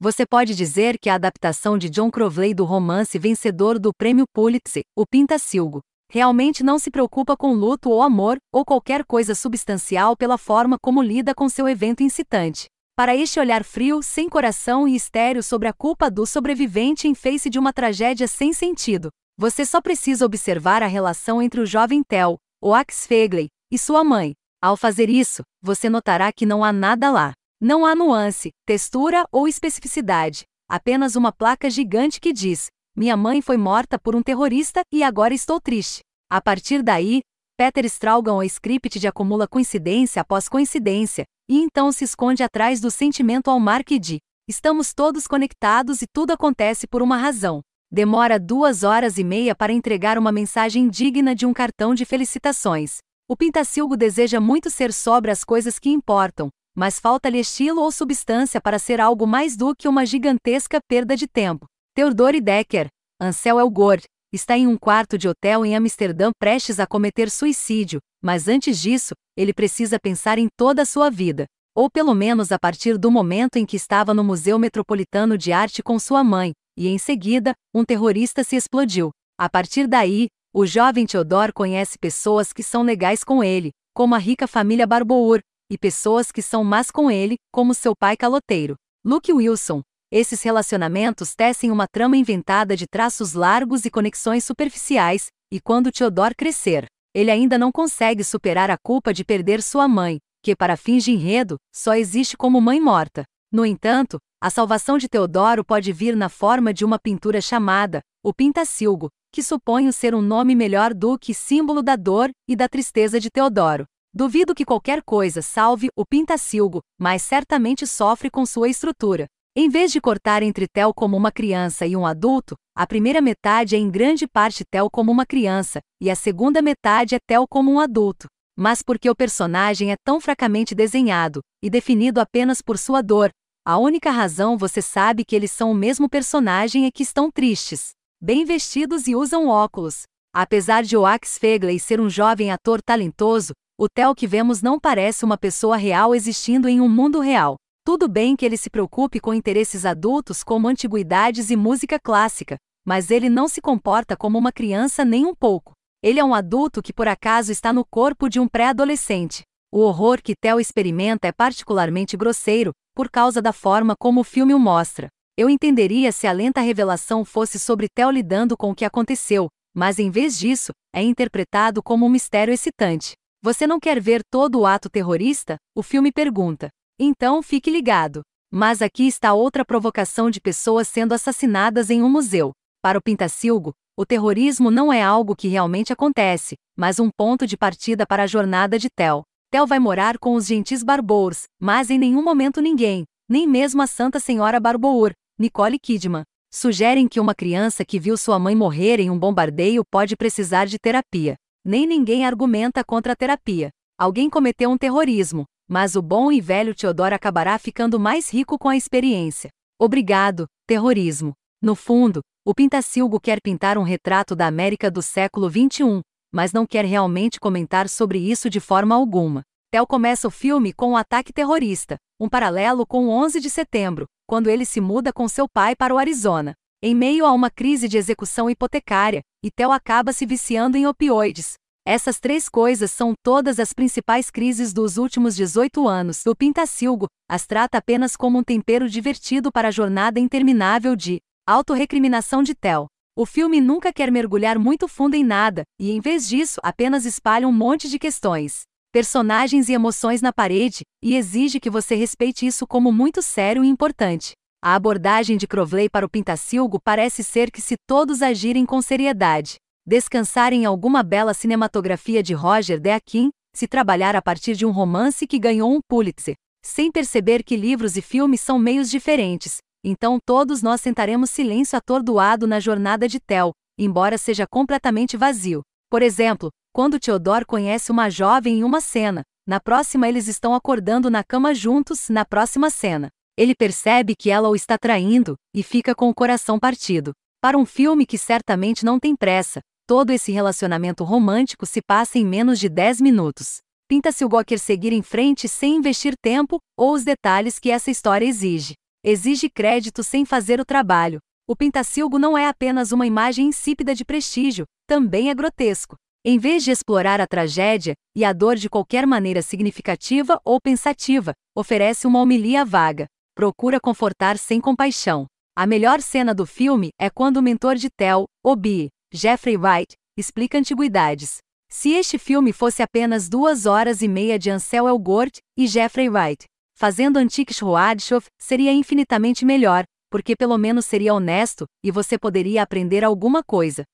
Você pode dizer que a adaptação de John Crowley do romance vencedor do Prêmio Pulitzer, O Pintacilgo, realmente não se preocupa com luto ou amor, ou qualquer coisa substancial pela forma como lida com seu evento incitante. Para este olhar frio, sem coração e estéreo sobre a culpa do sobrevivente em face de uma tragédia sem sentido, você só precisa observar a relação entre o jovem Tel, o Ax Fegley, e sua mãe. Ao fazer isso, você notará que não há nada lá. Não há nuance, textura ou especificidade, apenas uma placa gigante que diz: minha mãe foi morta por um terrorista e agora estou triste. A partir daí, Peter Straughan o script de acumula coincidência após coincidência, e então se esconde atrás do sentimento ao mar que de estamos todos conectados e tudo acontece por uma razão. Demora duas horas e meia para entregar uma mensagem digna de um cartão de felicitações. O Pintacilgo deseja muito ser sobre as coisas que importam, mas falta-lhe estilo ou substância para ser algo mais do que uma gigantesca perda de tempo. Theodore Decker, Ansel Elgort, está em um quarto de hotel em Amsterdã prestes a cometer suicídio, mas antes disso, ele precisa pensar em toda a sua vida. Ou pelo menos a partir do momento em que estava no Museu Metropolitano de Arte com sua mãe, e em seguida, um terrorista se explodiu. A partir daí, o jovem Theodore conhece pessoas que são legais com ele, como a rica família Barbour, e pessoas que são más com ele, como seu pai caloteiro. Luke Wilson, esses relacionamentos tecem uma trama inventada de traços largos e conexões superficiais, e quando Theodore crescer, ele ainda não consegue superar a culpa de perder sua mãe, que para fins de enredo, só existe como mãe morta. No entanto, a salvação de Teodoro pode vir na forma de uma pintura chamada O Pintacilgo, que suponho ser um nome melhor do que símbolo da dor e da tristeza de Teodoro. Duvido que qualquer coisa salve o Pintacilgo, mas certamente sofre com sua estrutura. Em vez de cortar entre Tel como uma criança e um adulto, a primeira metade é em grande parte Tel como uma criança, e a segunda metade é Tel como um adulto. Mas porque o personagem é tão fracamente desenhado, e definido apenas por sua dor, a única razão você sabe que eles são o mesmo personagem é que estão tristes, bem vestidos e usam óculos. Apesar de Oax Fegley ser um jovem ator talentoso, o Theo que vemos não parece uma pessoa real existindo em um mundo real. Tudo bem que ele se preocupe com interesses adultos como antiguidades e música clássica, mas ele não se comporta como uma criança nem um pouco. Ele é um adulto que por acaso está no corpo de um pré-adolescente. O horror que Theo experimenta é particularmente grosseiro, por causa da forma como o filme o mostra. Eu entenderia se a lenta revelação fosse sobre Theo lidando com o que aconteceu, mas em vez disso, é interpretado como um mistério excitante. Você não quer ver todo o ato terrorista? O filme pergunta. Então fique ligado. Mas aqui está outra provocação de pessoas sendo assassinadas em um museu. Para o Pintacilgo, o terrorismo não é algo que realmente acontece, mas um ponto de partida para a jornada de Tel. Tel vai morar com os gentis Barbours, mas em nenhum momento ninguém, nem mesmo a Santa Senhora Barbour, Nicole Kidman, sugerem que uma criança que viu sua mãe morrer em um bombardeio pode precisar de terapia. Nem ninguém argumenta contra a terapia. Alguém cometeu um terrorismo, mas o bom e velho Teodoro acabará ficando mais rico com a experiência. Obrigado, terrorismo. No fundo, o Pintacilgo quer pintar um retrato da América do século XXI, mas não quer realmente comentar sobre isso de forma alguma. Tel começa o filme com um ataque terrorista, um paralelo com o 11 de setembro, quando ele se muda com seu pai para o Arizona. Em meio a uma crise de execução hipotecária, e Tel acaba se viciando em opioides, essas três coisas são todas as principais crises dos últimos 18 anos. O Pintacilgo as trata apenas como um tempero divertido para a jornada interminável de autorrecriminação de Tel. O filme nunca quer mergulhar muito fundo em nada, e em vez disso, apenas espalha um monte de questões, personagens e emoções na parede, e exige que você respeite isso como muito sério e importante. A abordagem de Crowley para o Pintacilgo parece ser que se todos agirem com seriedade, descansar em alguma bela cinematografia de Roger Deakin, se trabalhar a partir de um romance que ganhou um Pulitzer, sem perceber que livros e filmes são meios diferentes, então todos nós sentaremos silêncio atordoado na jornada de Tel, embora seja completamente vazio. Por exemplo, quando Theodore conhece uma jovem em uma cena, na próxima eles estão acordando na cama juntos, na próxima cena. Ele percebe que ela o está traindo, e fica com o coração partido. Para um filme que certamente não tem pressa, todo esse relacionamento romântico se passa em menos de 10 minutos. Pinta-se o Gawker seguir em frente sem investir tempo ou os detalhes que essa história exige. exige crédito sem fazer o trabalho. O Pintacilgo não é apenas uma imagem insípida de prestígio, também é grotesco. Em vez de explorar a tragédia e a dor de qualquer maneira significativa ou pensativa, oferece uma homilia vaga. Procura confortar sem compaixão. A melhor cena do filme é quando o mentor de Tel, Obi, Jeffrey Wright, explica antiguidades. Se este filme fosse apenas duas horas e meia de Ansel Elgort e Jeffrey Wright, fazendo Antiques Roadshow, seria infinitamente melhor, porque pelo menos seria honesto, e você poderia aprender alguma coisa.